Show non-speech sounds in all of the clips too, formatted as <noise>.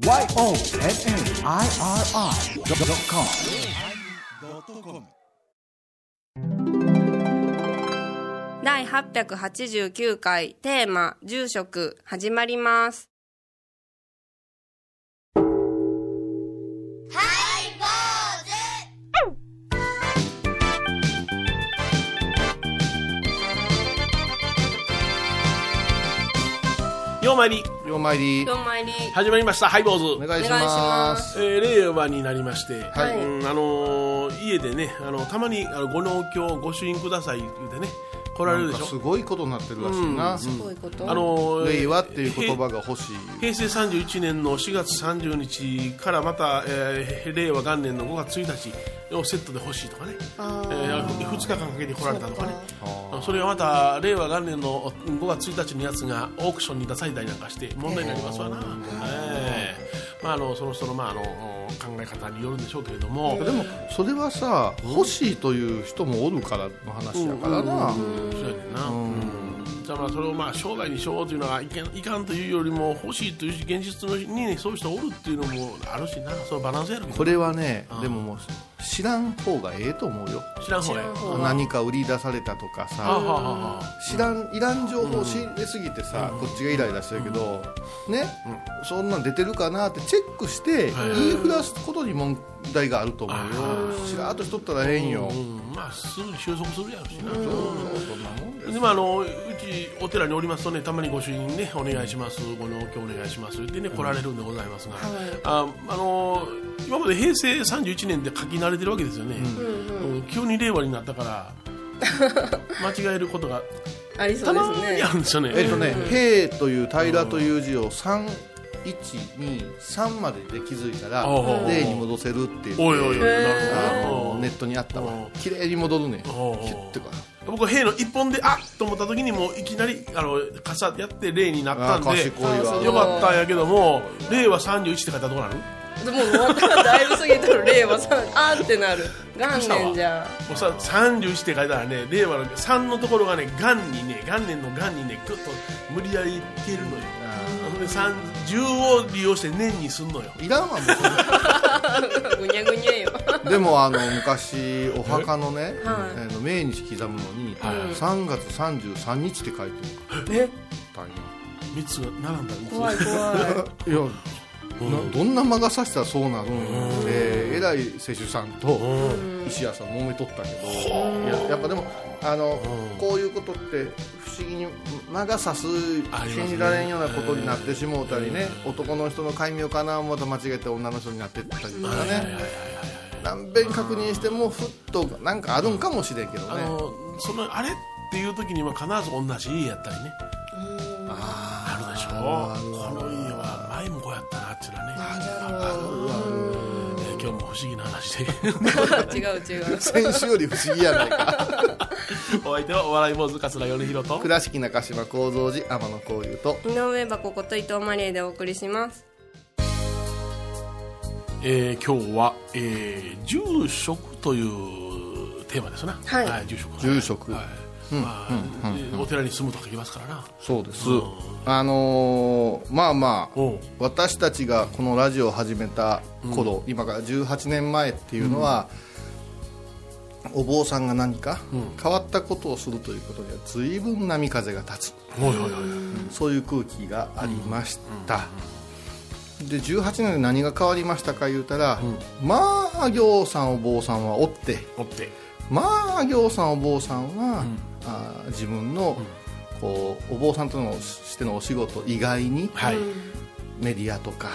YONNIRI.com 第889回テーマ「住職」始まります。ようまいりようまいり。どうもいり。始まりました。ハイボーズ。お願いしお願いしまます。すえー令和になりまして、はい。うんあのー家でねあのたまにあのご納協ご朱印ください言うてね来られるでしょ？すごいことになってるらしいな、すごいこと。あのー令和っていう言葉が欲しい。平成31年の4月30日からまた、えー令和元年の5月1日をセットで欲しいとかね、えあー、2日間かけて来られたとかね。あそれがまた令和元年の5月1日のやつがオークションに出されたりなんかして問題になりますわな、ええまあ、あのその人の,、まあ、あの考え方によるんでしょうけれども、でもそれはさ欲しいという人もおるからの話やからな、そうやねんな、うん。だからそれをまあ商売にしようというのはいけんいかんというよりも欲しいという現実のに、ね、そういう人おるっていうのもあるしな。そのバランスやるこれはねうん。でももう知らん方がええと思うよ。知らん方が何か売り出されたとかはあさ知らんいらん情報を仕入れすぎてさ、こっちがイライラしてるけど、ね、そんなん出てるかなってチェックしてはい。言いふらすことに問題があると思うよ。しらーっとしとったらええんよ、うん。まあすぐに収束するやろしな、そうそう。そんなもんです。でもあのうちお寺におりますとねたまにご朱印ねお願いしますご納協お願いしますでね来られるんでございますが、ああの今まで平成31年で書き慣れてるわけですよね、うん急に令和になったから <laughs> 間違えることがありそたうですね。まにあるんですよね、えっとね「平」という平という字を3123までで気づいたらおう例に戻せるっていう。おいおいおいネットにあったわ。お綺麗に戻るね。キュッてか。僕は兵の一本であっと思った時にもういきなりあの傘やって例になったんあでよかったんやけども令和31って書いたらどうなる？でも終わったらだいぶ過ぎとる。令和さんあーってなる。元年じゃもうさ31って書いたらね。令和の3のところがね元にね元年の元にねグッと無理やり消えるのよ。ほんで3 10を利用して年にすんのよ。いらんわもうぐにゃぐにゃよ。でもあの昔お墓のね、はの命日刻むのに、はい。3月33日って書いてえ？たんよ3つが並んだ3つ怖い怖い。<laughs> いや、などんな魔が差したらそうなるん。で偉い施主さんと石屋さん揉めとったけど。いややっぱでもあのこういうことって不思議に魔が差す信じられんようなことになってしもうたりね。男の人の戒名かな思うと間違えて女の人になってったりとかね。何遍確認してもふっとなんかあるんかもしれんけどね。あのそのあれっていう時には必ず同じ家やったりね。あるでしょったなっていうのはねあるわ。えー今日も不思議な話で。<laughs> 違う違う。先週より不思議やないか。<laughs> お相手はお笑い坊主桂米宏と。倉敷中島幸三寺天野幸雄と。井上箱こと伊藤マリエでお送りします。えー今日は、えー住職というテーマですな。はい住職。住職。はいお寺に住むと書きますからな。そうです。あのーまあまあ私たちがこのラジオを始めた頃、今から18年前っていうのは、お坊さんが何か変わったことをするということには随分波風が立つ。そういう空気がありました、で18年で何が変わりましたか言うたら、まあ行さんお坊さんはおっておってまあ行さんお坊さんは、あー自分の、こうお坊さんとのしてのお仕事以外に、はい。メディアとか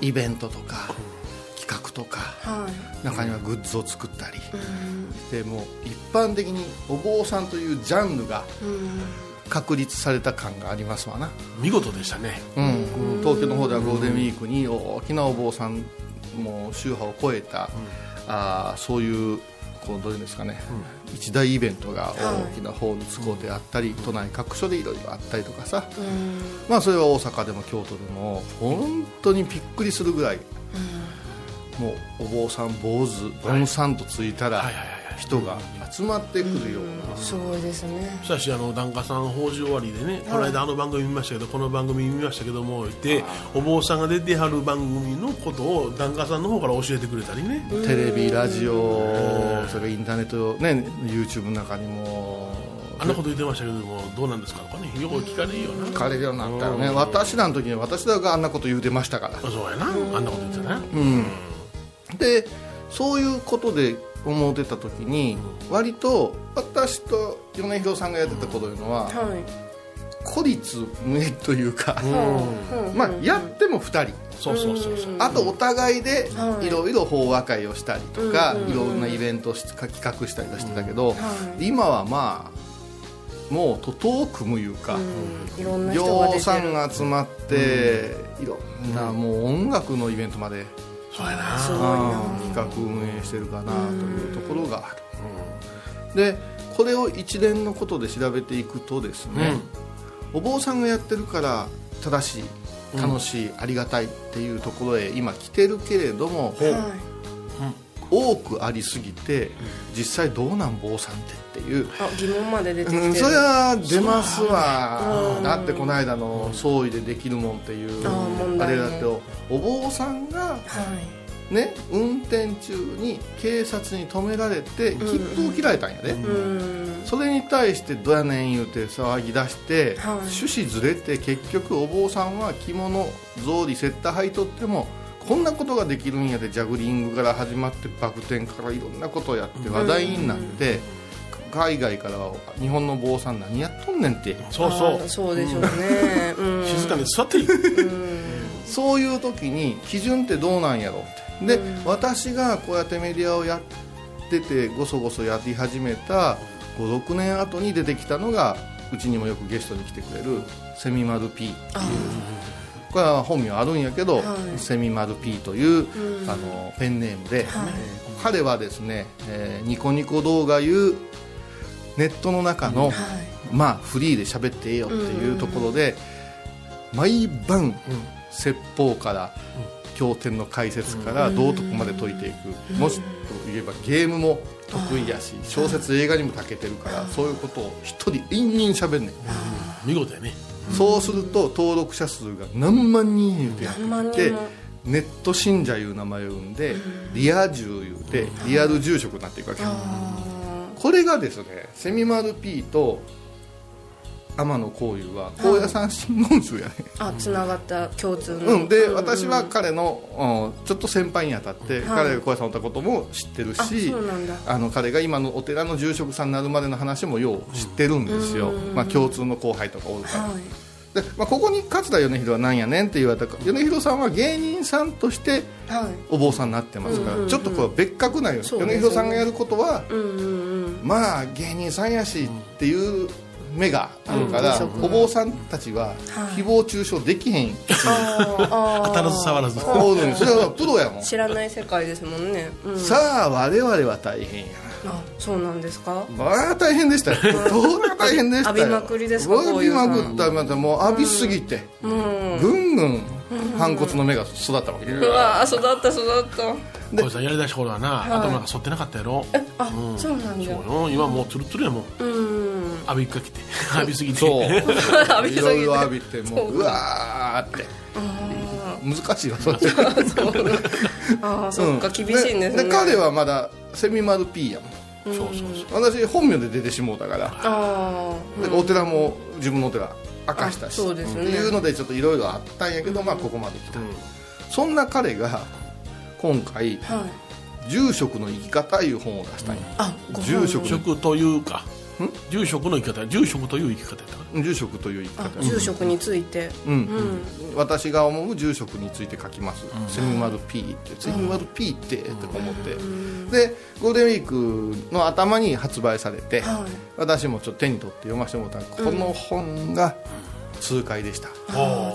イベントとか企画とかはい。中にはグッズを作ったり。でもう一般的にお坊さんというジャンルが確立された感がありますわな、見事でしたね。うん、東京の方ではゴールデンウィークに大きなお坊さんもう宗派を超えた、あーそういうこうどういうんですかね、一大イベントが大きなホール津港であったり、都内各所でいろいろあったりとかさ、まあそれは大阪でも京都でも本当にびっくりするぐらい、もうお坊さん坊主ボンさんとついたら、はいはいはいはい人が集まってくるような、すごいですね。しかしあの檀家さん法事終わりでね、この間あの番組見ましたけどこの番組見ましたけどもでお坊さんが出てはる番組のことを檀家さんの方から教えてくれたりね。テレビラジオそれインターネットね YouTube の中にも。あんなこと言ってましたけどもどうなんですか？とかねよく聞かれるよな。聞かれるようになったよね私らの時に私らがあんなこと言うてましたから。そうやな。あんなこと言ってたな。でそういうことで思ってた時に割と私と米広さんがやってたこというのははい。孤立無縁というかうん。まあやっても2人。そうそうそうそう。あとお互いではい。いろいろ法和会をしたりとかうんいろんなイベントをし企画したりはしてたけどはい。今はまあもう徒党を組むいうかうさんが集まっていろんなもう音楽のイベントまでそうやな。企画運営してるかなというところがある。でこれを一連のことで調べていくとですね、お坊さんがやってるから正しい楽しい、ありがたいっていうところへ今来てるけれども、は多くありすぎて実際どうなん坊さんってっていう、いあ疑問まで出てきてる。うん、それは出ますわ。うんだ。ってこの間の総意でできるもんっていう。あれだってお坊さんがはいね運転中に警察に止められて切符を切られたんやで、うん。それに対してどやねん言うて騒ぎ出して、はい。趣旨ずれて結局お坊さんは着物草履セッター履いとってもこんなことができるんやでジャグリングから始まってバク転からいろんなことをやって話題になって、海外からは日本の坊さん何やっとんねんって。そうそあーそうでしょうね。うん。う静かに座っていいそういう時に基準ってどうなんやろって。で、私がこうやってメディアをやっててごそごそやり始めた56年後に出てきたのがうちにもよくゲストに来てくれるセミマル P あこれは本名あるんやけど、はい。セミマル P という、ん。あのペンネームで、はい。えー彼はですね、えーニコニコ動画いうネットの中の、はい。まあフリーで喋ってええよっていうところで、毎晩、説法から、経典の解説から道徳まで解いていく、もしと言えばゲームも得意やし小説映画にも長けてるからそういうことを一人延々喋んねん。見事やね。そうすると登録者数が何万人言うてやってネット信者いう名前を生んでリア充言うてリアル住職になっていくわけこれがですねセミマル P と天野幸雄は高野山真言宗やね。あつながった共通の。うん、で、私は彼の、うんちょっと先輩にあたって、はい。彼が高野山おったことも知ってるあしあの彼が今のお寺の住職さんになるまでの話もよう知ってるんですよ、まあ、共通の後輩とかおるから、はいでまあ、ここに勝田米広はなんやねんって言われたか。米広さんは芸人さんとしてはい。お坊さんになってますから、ちょっとこれ別格なんよ、ね。米広さんがやることはうんうんうん。まあ芸人さんやしっていう目があるから、うんお坊さんたちははい。誹謗中傷できへん。あーあー。当たらず触らず。それはプロやもん。知らない世界ですもんね、うん、さあ我々は大変やあそうなんですか？なああ大変でした。よどうな大変でしたよ。浴びまくりですか？浴びまくったまたもう浴びすぎて、うん。ぐんぐん反骨の芽が育ったわけうわー育った育った。小井さんやりだし頃はな、頭が反ってなかったやろ。あ、そうなんだ。そうよ。今もうツルツルやもん。うん。浴びっかけて。<laughs> 浴びすぎて。そう。浴びすぎて。いろいろ浴びてもうう。わーって。難しいわそれ。ああそっか、うん。厳しいんですね。で彼はまだセミマル P やもんそうそうそう。私本名で出てしもうたから。あでお寺も自分のお寺明かしたし。あそうですね。っていうのでちょっといろいろあったんやけど、まあここまで来た、そんな彼が今回あはい「住職の生き方」いう本を出したんや、あご住職職というか住職の生き方住職という生き方住職という生きあ方住職について。うん。私が思う住職について書きます、セミマル P ってセミマル P ってって思って、でゴールデンウィークの頭に発売されて、はい。私もちょっと手に取って読ませてもらったらこの本が痛快でした、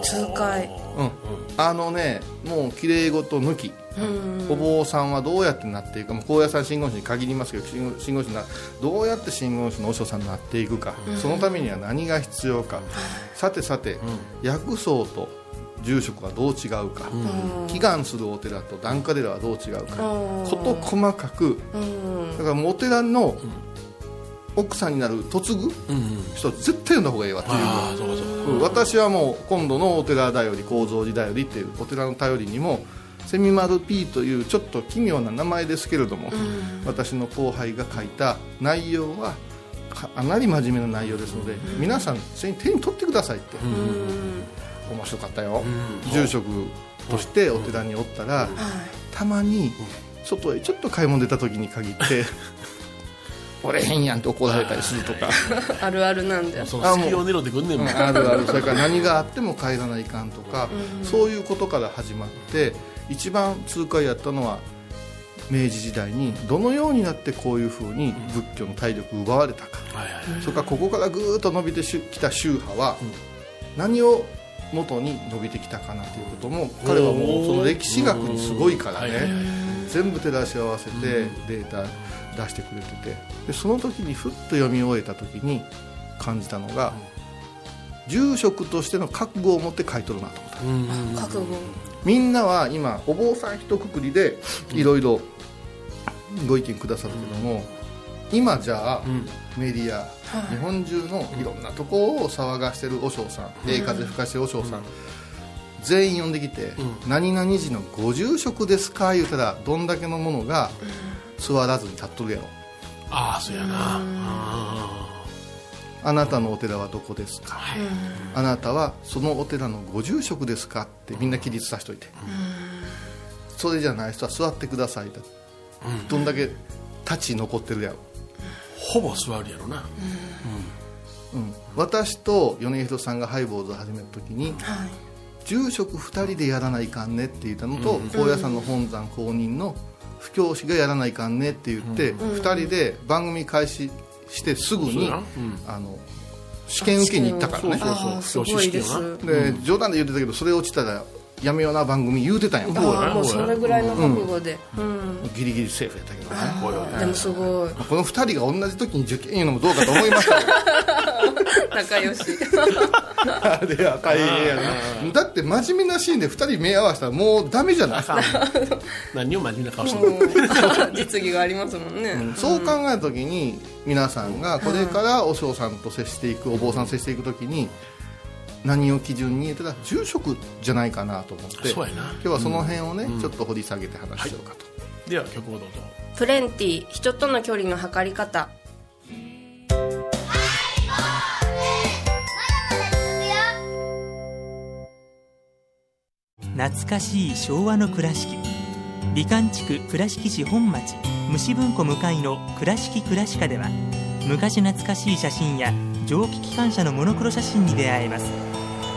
痛快うん。あのねもう綺麗事抜き、お坊さんはどうやってなっていくか。もう高野山真言宗に限りますけど真言真言宗などうやって真言宗の和尚さんになっていくか、そのためには何が必要か、さてさて、薬草と住職はどう違うか、祈願するお寺と檀家寺はどう違うか。うん。事細かくうん。だからお寺の奥さんになる嫁ぐ人は絶対読んだ方がいいわっていう。私はもう今度のお寺だより構造寺だよりっていうお寺の頼りにもセミマル P というちょっと奇妙な名前ですけれども、私の後輩が書いた内容はかなり真面目な内容ですので、皆さん手に取ってくださいって、面白かったよ、住職としてお寺におったら、たまに外へちょっと買い物出た時に限って「<laughs> 俺へんやん」って怒られたりするとか。<laughs> あるあるなんだよ。その隙を狙ってくんねんもん。あるある。それから何があっても帰らないかんとか、そういうことから始まって一番痛快やったのは明治時代にどのようになってこういうふうに仏教の体力を奪われたか、それからここからぐーっと伸びてきた宗派は何を元に伸びてきたかなということも彼はもうその歴史学にすごいからはいね全部照らし合わせてデータ出してくれててでその時にふっと読み終えた時に感じたのが住職としての覚悟を持って書いとるなと思った。みんなは今お坊さん一括りでいろいろご意見くださるけども、今じゃあ、ん。メディア、日本中のいろんなとこを騒がしてる和尚さん、ええ風吹かしてる和尚さん、全員呼んできて、何々寺のご住職ですか言うたらどんだけのものが座らずに立っとるやろ。ああそうやな。ああなたのお寺はどこですか、あなたはそのお寺のご住職ですか？ってみんな起立させといて、それじゃない人は座ってくださいだ、どんだけ立ち残ってるやろ、ほぼ座るやろな。うん、私と米広さんがハイボーズを始めた時に、住職2人でやらないかんねって言ったのと、高野山の本山公認の布教師がやらないかんねって言って、2人で番組開始してすぐに、そうん。あの試験受けに行ったからね。で冗談で言ってたけどそれ落ちたらやめような番組言うてたん。やああもうそれぐらいの覚悟で。うん。ギリギリセーフやったけどね。でもすごい。この2人が同じ時に受験いうのもどうかと思いましたけど。<laughs> 仲良し。あれは大変やな。だって真面目なシーンで2人目合わせたらもうダメじゃない？何を真面目な顔してる <laughs> 実技がありますもんね。そう考えた時に皆さんがこれからお嬢さんと接していくお坊さんと接していく時に何を基準にたら住職じゃないかなと思ってそうやな。今日はその辺をね、ちょっと掘り下げて話しようかと、では曲をどうぞ。プレンティ人との距離の測り方。懐かしい昭和の倉敷美観地区倉敷市本町虫文庫向かいの「倉敷倉歯科」では昔懐かしい写真や蒸気機関車のモノクロ写真に出会えます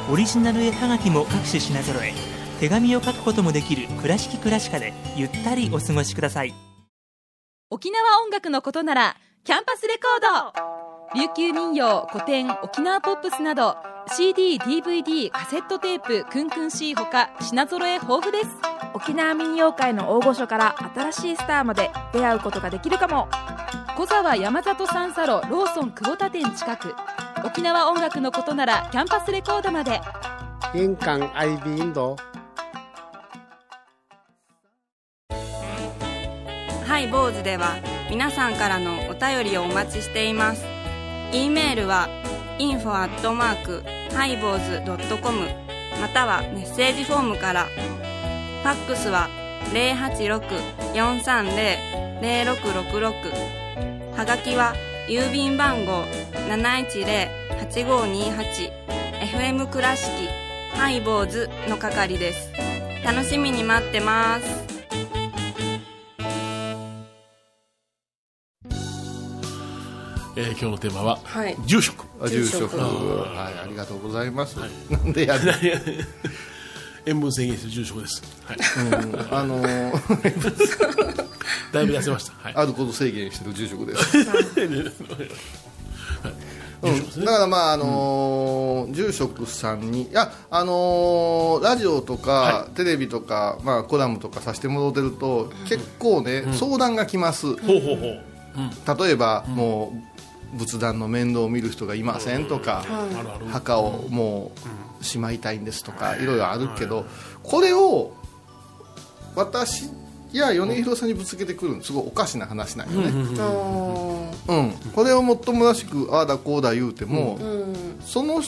オリジナル絵はがきも各種品揃え。手紙を書くこともできる「倉敷倉歯科」でゆったりお過ごしください。沖縄音楽のことならキャンパスレコード。琉球民謡古典沖縄ポップスなど CDDVD カセットテープクンクン C ほか品揃え豊富です。沖縄民謡界の大御所から新しいスターまで出会うことができるかも。小沢山里三佐路ローソン久保田店近く沖縄音楽のことならキャンパスレコードまで印港 IB 印度。ハイボーズでは皆さんからのお便りをお待ちしています。e メールは info アットマークハイボーズドットコムまたはメッセージフォームから。ファックスは086-430-0666はがきは郵便番号710-8528 FM 倉敷ハイボーズの係です。楽しみに待ってます。えー今日のテーマははい。住職。あ住職。住職。はいありがとうございます、なんでやる <laughs> 塩分制限してる住職です、はい、うん。あのー <laughs> だいぶ痩せました、はい、あること制限してる住職です、<laughs> うん、ね。だからまああのー住職さんにいやあのーラジオとか、はテレビとか、まあ、コラムとかさせてもらってると結構ね、相談が来ます。ほうほうほう、うん、例えば、もう仏壇の面倒を見る人がいませんとか、あるある。墓をもうしまいたいんですとか、い。ろいろあるけど、これを私や米広さんにぶつけてくるのすごいおかしな話なんよね、うんこれをもっともらしくああだこうだ言うても、その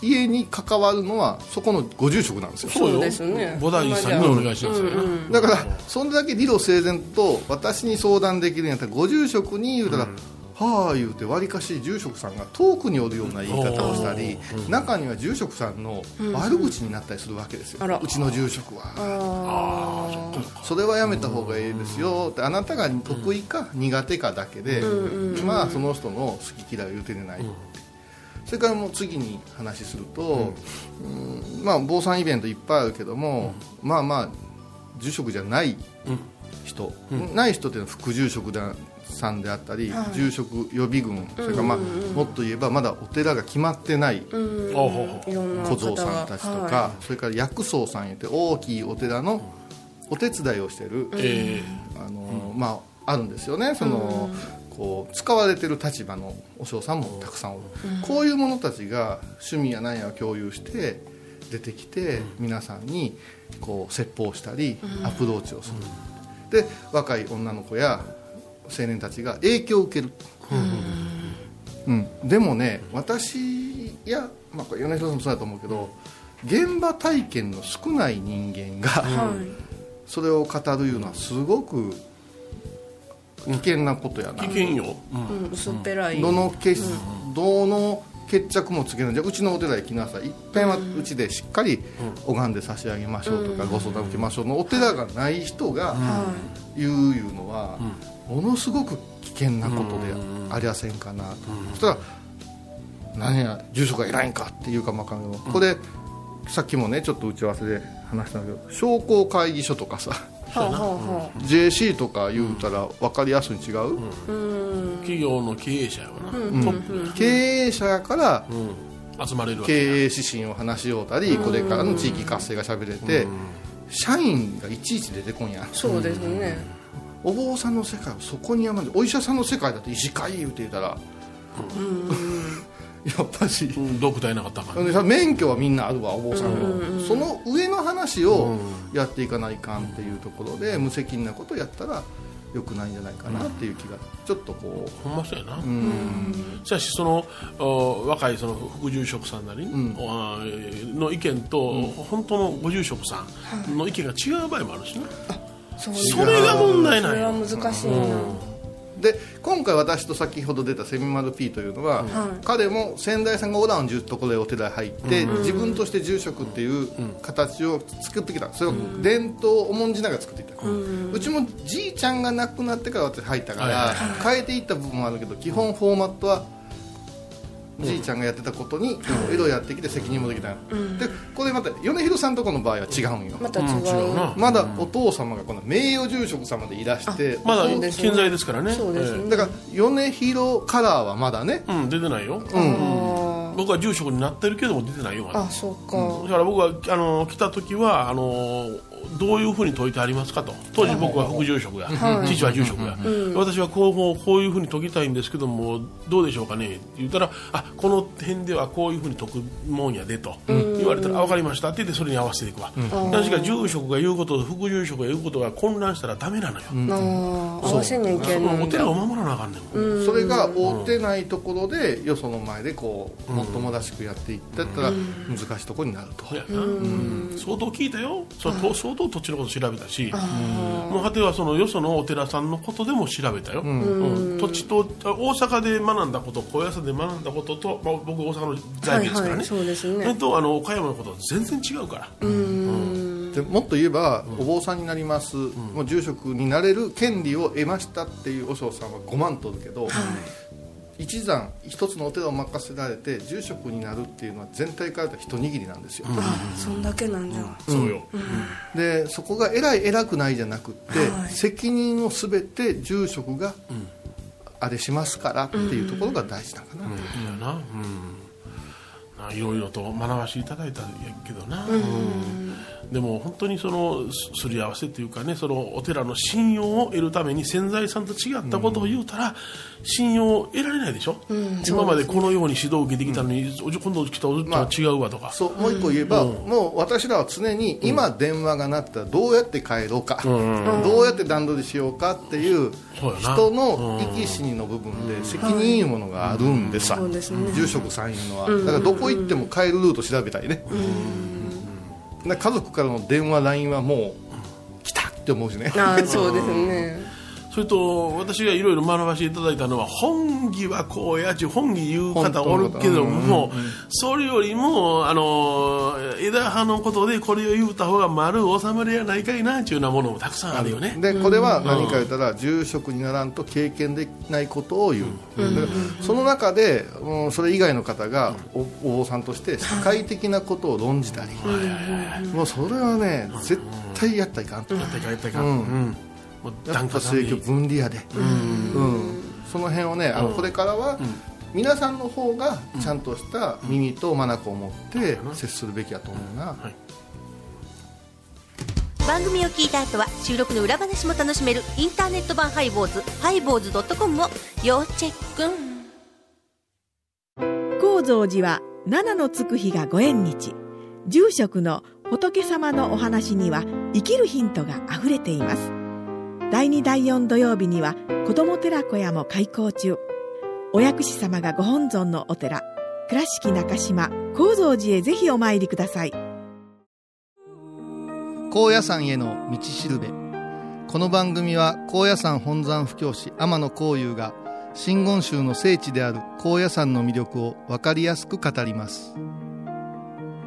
家に関わるのはそこのご住職なんですよ。そうですね。菩提寺さんにお願いしますよね。だからそれだけ理路整然と私に相談できるんやったらご住職に言うたら、はあ言うてわりかし住職さんが遠くにおるような言い方をしたり中には住職さんの悪口になったりするわけですよ、うちの住職は。それはやめた方がいいですよ。ってあなたが得意か苦手かだけで、まあその人の好き嫌いを言うてない、それからもう次に話すると、うん。まあ坊さんイベントいっぱいあるけども、まあまあ住職じゃない人、ない人っていうのは副住職ださんであったり、住職予備軍それからまあ、もっと言えばまだお寺が決まってない小僧さんたちとか、はそれから薬僧さん言って大きいお寺のお手伝いをしてる、えあのまああるんですよね。その、こう使われてる立場のお嬢さんもたくさんおる、こういう者たちが趣味や何やを共有して出てきて、皆さんにこう説法したり、アプローチをする、で若い女の子や青年たちが影響を受ける、うん。でもね私や、まあ、米広さんもそうだと思うけど現場体験の少ない人間が、それを語るいうのはすごく危険なことやな、危険よ、うん。いうん。薄っぺらい。どの決、どの決着もつけるじゃあうちのお寺へ来なさい。いっぺんはうちでしっかり拝んで差し上げましょうとか、ご相談受けましょうのお寺がない人が言ういうのは、ものすごく危険なことでありやせんかな。と、そしたら何や住所が偉いんかっていうかもわかんないけどこれさっきもねちょっと打ち合わせで話したんだけど商工会議所とかさはあはあは JC とか言うたら分かりやすいに違う、企業の経営者やわな、経営者やから集まれるわけや。経営指針を話しようたりこれからの地域活性がしゃべれて社員がいちいち出てこんや。そうですね。お坊さんの世界はそこに山でお医者さんの世界だって医師会言うて言うたらやっぱし。うんドクターいなかったから、で免許はみんなあるわお坊さんも。その上の話をやっていかないかんっていうところで無責任なことをやったらよくないんじゃないかなっていう気がちょっとこほんまそうやな、ううん。しかしそのお若いその副住職さんなり、おあーの意見と、本当のご住職さんの意見が違う場合もあるしね、そうそれが問題それはなんよ難しいなで今回私と先ほど出たセミマル P というのは、彼も先代さんがおらんじゅうところへお寺へ入って、自分として住職っていう形を作ってきた。それを伝統を重んじながら作っていった、うちもじいちゃんが亡くなってから私入ったから、はいはい。変えていった部分もあるけど基本フォーマットはじいちゃんがやってたことに江戸やってきて責任もできた、でこれまた米広さんとこの場合は違うんよ、また違う。まだお父様がこの名誉住職様でいらしてまだ健在ですからね。そうですね。えだから米広カラーはまだね。えうん出てないよ、あ僕は住職になってるけども出てないよあそうか。だから僕はあの来た時はあのどういうふうに解いてありますかと。当時僕は副住職や、父は住職や、私はこうこうこういうふうに解きたいんですけどもどうでしょうかね。って言ったらあこの辺ではこういうふうに解くもんやでと。言われたらあ分かりました。って言ってそれに合わせていくわ、確か住職が言うことと副住職が言うことが混乱したらダメなのよ、あー合わせにゃいけんのお寺を守らなあかんねん、それが追ってないところでよその前でこうもっともらしくやっていったら難しいところになると。相当聞いたよ。そと相当土地のこと調べたしもう果てはそのよそのお寺さんのことでも調べたよ、うん。土地とあ大阪で学んだこと高野山で学んだことと、まあ、僕大阪の在家ですからね、はいはいそうですね。とあの岡山のことは全然違うから、でもっと言えばお坊さんになります。もう住職になれる権利を得ましたっていう和尚さんは5万取るけど一山一つのお寺を任せられて住職になるっていうのは全体から一握りなんですよ、そんだけなんじゃそうよ、でそこが偉い偉くないじゃなくって、はい。責任を全て住職があれしますからっていうところが大事なのかな、うん。いやなうん。ないろいろと学ばせていただいたんやけどな、うんでも本当にそのすすり合わせというかねそのお寺の信用を得るために潜在さんと違ったことを言うたら、信用を得られないでしょ、今までこのように指導を受けてきたのに、おじ今度来たおじとは違うわとか、そうもう一個言えば、もう私らは常に今電話が鳴ったらどうやって帰ろうか、どうやって段取りしようかっていう人の生き死にの部分で責任いうものがあるんでさ、住職さんいうのは、だからどこ行っても帰るルート調べたりね、だから家族からの電話 LINE はもう来たって思うしね。あそうですね。それと私がいろいろ学ばせていただいたのは本義はこうやち本義言う方おるけども、それよりもあの枝葉のことでこれを言うた方が丸収まりやないかいなっていうようなものもたくさんあるよね。でこれは何か言ったら住職にならんと経験できないことを言う、その中で、うん、それ以外の方がおお坊さんとして社会的なことを論じたり、もうそれはね絶対やったらいかんと、やったかやったか、うん。うんもうやっぱ檀家さんに。政教分離やで、うん。その辺をねあのこれからは、皆さんの方がちゃんとした耳と眼を持って接するべきだと思うな、番組を聞いた後は収録の裏話も楽しめるインターネット版ハイボーズハイボーズドットコムを要チェック。高蔵寺は七のつく日がご縁日。住職の仏様のお話には生きるヒントがあふれています第2第4土曜日には子ども寺小屋も開校中。お薬師様がご本尊のお寺倉敷中島・高蔵寺へぜひお参りください。高野山への道しるべ。この番組は高野山本山布教師天野幸雄が真言宗の聖地である高野山の魅力を分かりやすく語ります。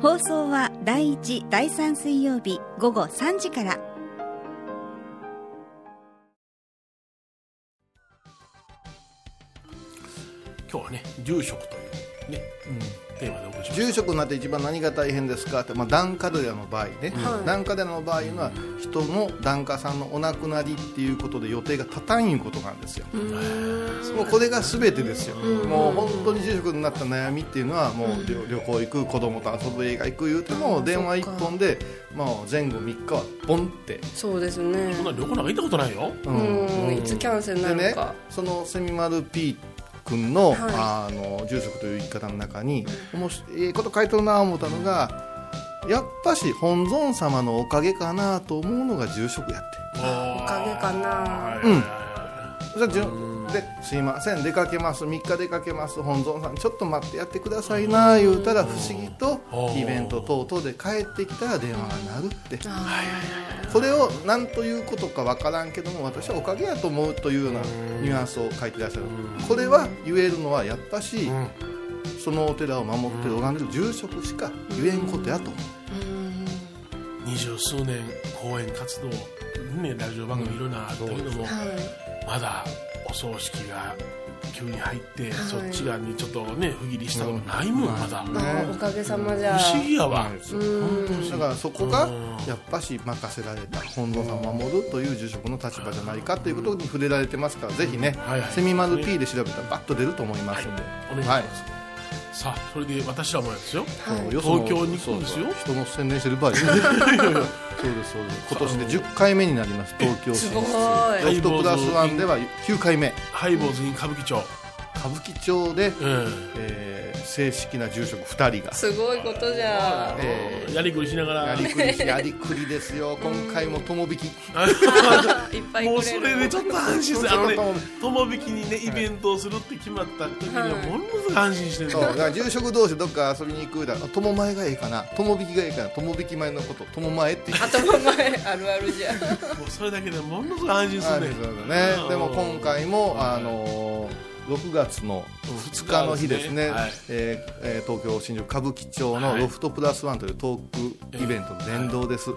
放送は第1第3水曜日午後3時からね住職というね、テーマでお送りしました住職になって一番何が大変ですか？って、まあ、檀家寺の場合ね、檀家寺の場合は人の檀家さんのお亡くなりっていうことで予定が立たんいうことなんですよ。もうこれが全てですよ、もう本当に住職になった悩みっていうのはもう旅旅行行く子供と遊ぶ映画行く言うても電話一本でもう前後3日はボンって。そうですね。そんな旅行なんか行ったことないよ。うん。いつキャンセルになるか、そのセミマル P 君の,、はい。あの住職という言い方の中におもしええこと書いてるな思ったのがやっぱし本尊様のおかげかなと思うのが住職やっておかげかな。うん。じゃあじゅですいません出かけます。3日出かけます。本尊さんちょっと待ってやってくださいな言うたら不思議とイベント等々で帰ってきたら電話が鳴るってそれを何ということかわからんけども私はおかげやと思うというようなニュアンスを書いてらっしゃる。これは言えるのはやっぱしそのお寺を守って拝んでる住職しか言えんことやと。二十数年講演活動ねラジオ番組いろんなあったけども、まだお葬式が急に入って、そっち側にちょっとね不義理したことないもん、まだ、あおかげさまじゃ。不思議やわ、だからそこがやっぱし任せられた本尊さんを守るという住職の立場じゃないかということに触れられてますからぜひね、はいはい。セミマル P で調べたらバッと出ると思いますんで、お願いします、さあそれで私らもやですよ、そうよその東京に行くんですよ。人の宣伝してる場合。<laughs> そうですそうです。今年で10回目になります東京進出すごい。ロフトプラスワンでは9回目。ハイボーズイン歌舞伎町、歌舞伎町で、うんえー正式な住職2人が、すごいことじゃえーやりくりしながら。やりくりしやりくりですよ。今回も友引き。<laughs> いっぱいもうそれでちょっと安心してあのね友引きにねイベントをするって決まった時にはものすごく安心してる。んそうだだから住職同士どっか遊びに行くだ。ら友前がいいかな。友引きがいいかな。友引き前のこと友前って言って頭前。あるあるじゃん。もうそれだけでものすごく安心するね。ね。でも今回もあのー6月の2日の日ですね、はい。えーえー東京新宿歌舞伎町のロフトプラスワンというトークイベントの殿堂です、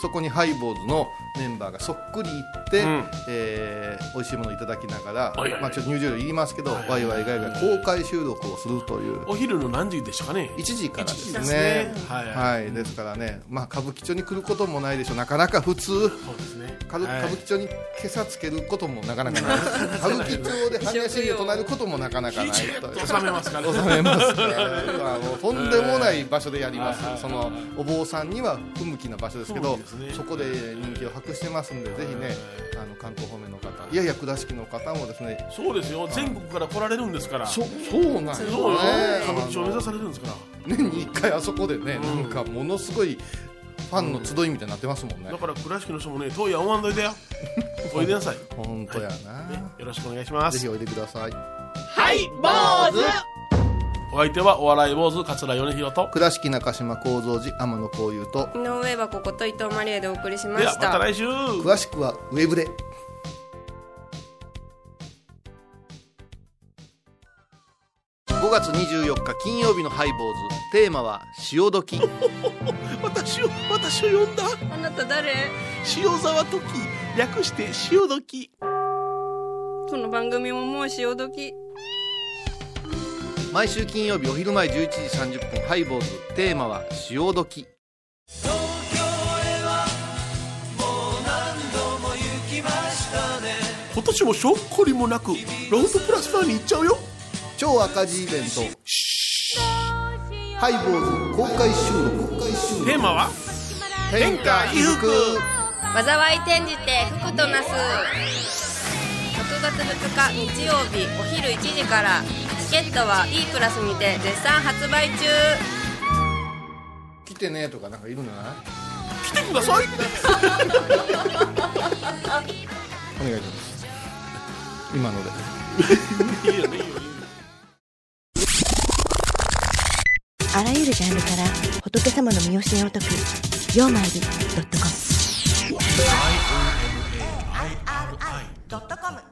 そこにハイボーズのメンバーがそっくり行って、うん。えー美味しいものをいただきながら、はいはいまあ、ちょっと入場料いりますけど、はいワイワイガイガイ公開収録をするという。お昼の何時でしたかね？1時からです1時ねですね。はいはい。はい、ですからね、まあ、歌舞伎町に来ることもないでしょう。なかなか普通。そうですね歌舞伎町に今朝つけることもなかなかない。<laughs> 歌舞伎町で般若心経を唱えることもなかなかない収めますからね。収めます。ねまあもうとんでもない場所でやります、はいそのお坊さんには不向きな場所です。けどそこで人気を博してます。んでぜひねあの関東方面の方いやいや倉敷の方もです。ねそうです。よ全国から来られるんです。からそそうなんです。ね歌舞伎町を目指されるんです。から年に1回あそこでね、うんなんかものす。ごいファンの集いみたいになってますもんね、だから倉敷の人もね遠いやおわんどいでよ。<laughs> おいでなさい。本当やな、よろしくお願いします。ぜひおいでください。はい坊主。お相手はお笑い坊主桂米宏と。倉敷中島幸三寺天野幸雄と。井上はここと伊藤マリエでお送りしまではしたまた来週。詳しくはウェブで月24日金曜日のハイボーズ。テーマは潮時。<laughs> 私を私を呼んだ？あなた誰？塩沢時。略して潮時。この番組ももう潮時。毎週金曜日お昼前11時30分ハイボーズ。テーマは潮時。今年もしょっこりもなくロフトプラスワンに行っちゃうよ超赤字イベント。ハイボーズ公開収録。公開収録テーマは？天下衣服。災い転じて福となす。6月2日日曜日お昼1時から。チケットは E プラスにて絶賛発売中。来てねとかなんかいるんじゃない？来てください。<laughs> お願いします。今ので。<laughs> いいよねいいよいあらゆるジャンルから仏様の身教えを解く「曜マイル .com」「ム」